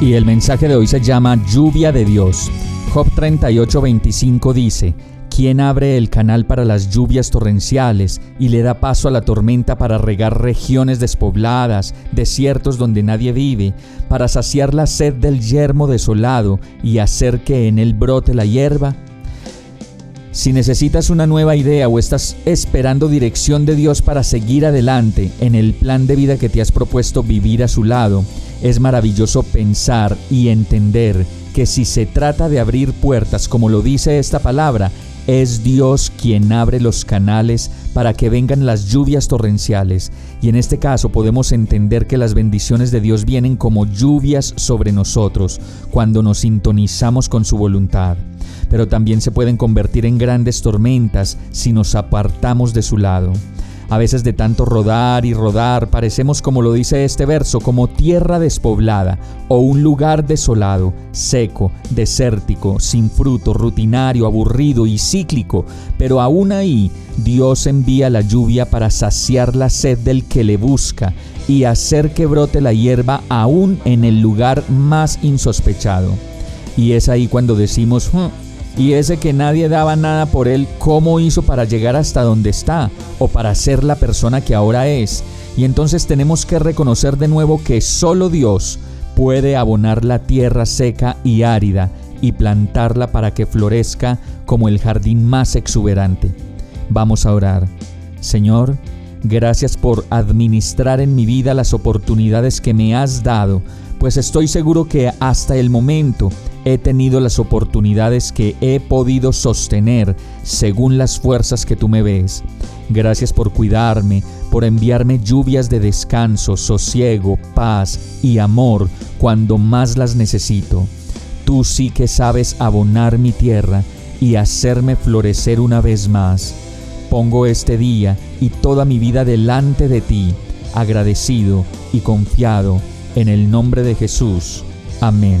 Y el mensaje de hoy se llama Lluvia de Dios. Job 38:25 dice, ¿Quién abre el canal para las lluvias torrenciales y le da paso a la tormenta para regar regiones despobladas, desiertos donde nadie vive, para saciar la sed del yermo desolado y hacer que en él brote la hierba? Si necesitas una nueva idea o estás esperando dirección de Dios para seguir adelante en el plan de vida que te has propuesto vivir a su lado, es maravilloso pensar y entender que si se trata de abrir puertas, como lo dice esta palabra, es Dios quien abre los canales para que vengan las lluvias torrenciales. Y en este caso podemos entender que las bendiciones de Dios vienen como lluvias sobre nosotros cuando nos sintonizamos con su voluntad. Pero también se pueden convertir en grandes tormentas si nos apartamos de su lado. A veces de tanto rodar y rodar parecemos, como lo dice este verso, como tierra despoblada o un lugar desolado, seco, desértico, sin fruto, rutinario, aburrido y cíclico, pero aún ahí Dios envía la lluvia para saciar la sed del que le busca y hacer que brote la hierba aún en el lugar más insospechado. Y es ahí cuando decimos, hmm, y ese que nadie daba nada por él, ¿cómo hizo para llegar hasta donde está o para ser la persona que ahora es? Y entonces tenemos que reconocer de nuevo que solo Dios puede abonar la tierra seca y árida y plantarla para que florezca como el jardín más exuberante. Vamos a orar. Señor, gracias por administrar en mi vida las oportunidades que me has dado, pues estoy seguro que hasta el momento he tenido las oportunidades que he podido sostener según las fuerzas que tú me ves. Gracias por cuidarme, por enviarme lluvias de descanso, sosiego, paz y amor cuando más las necesito. Tú sí que sabes abonar mi tierra y hacerme florecer una vez más. Pongo este día y toda mi vida delante de ti, agradecido y confiado en el nombre de Jesús. Amén.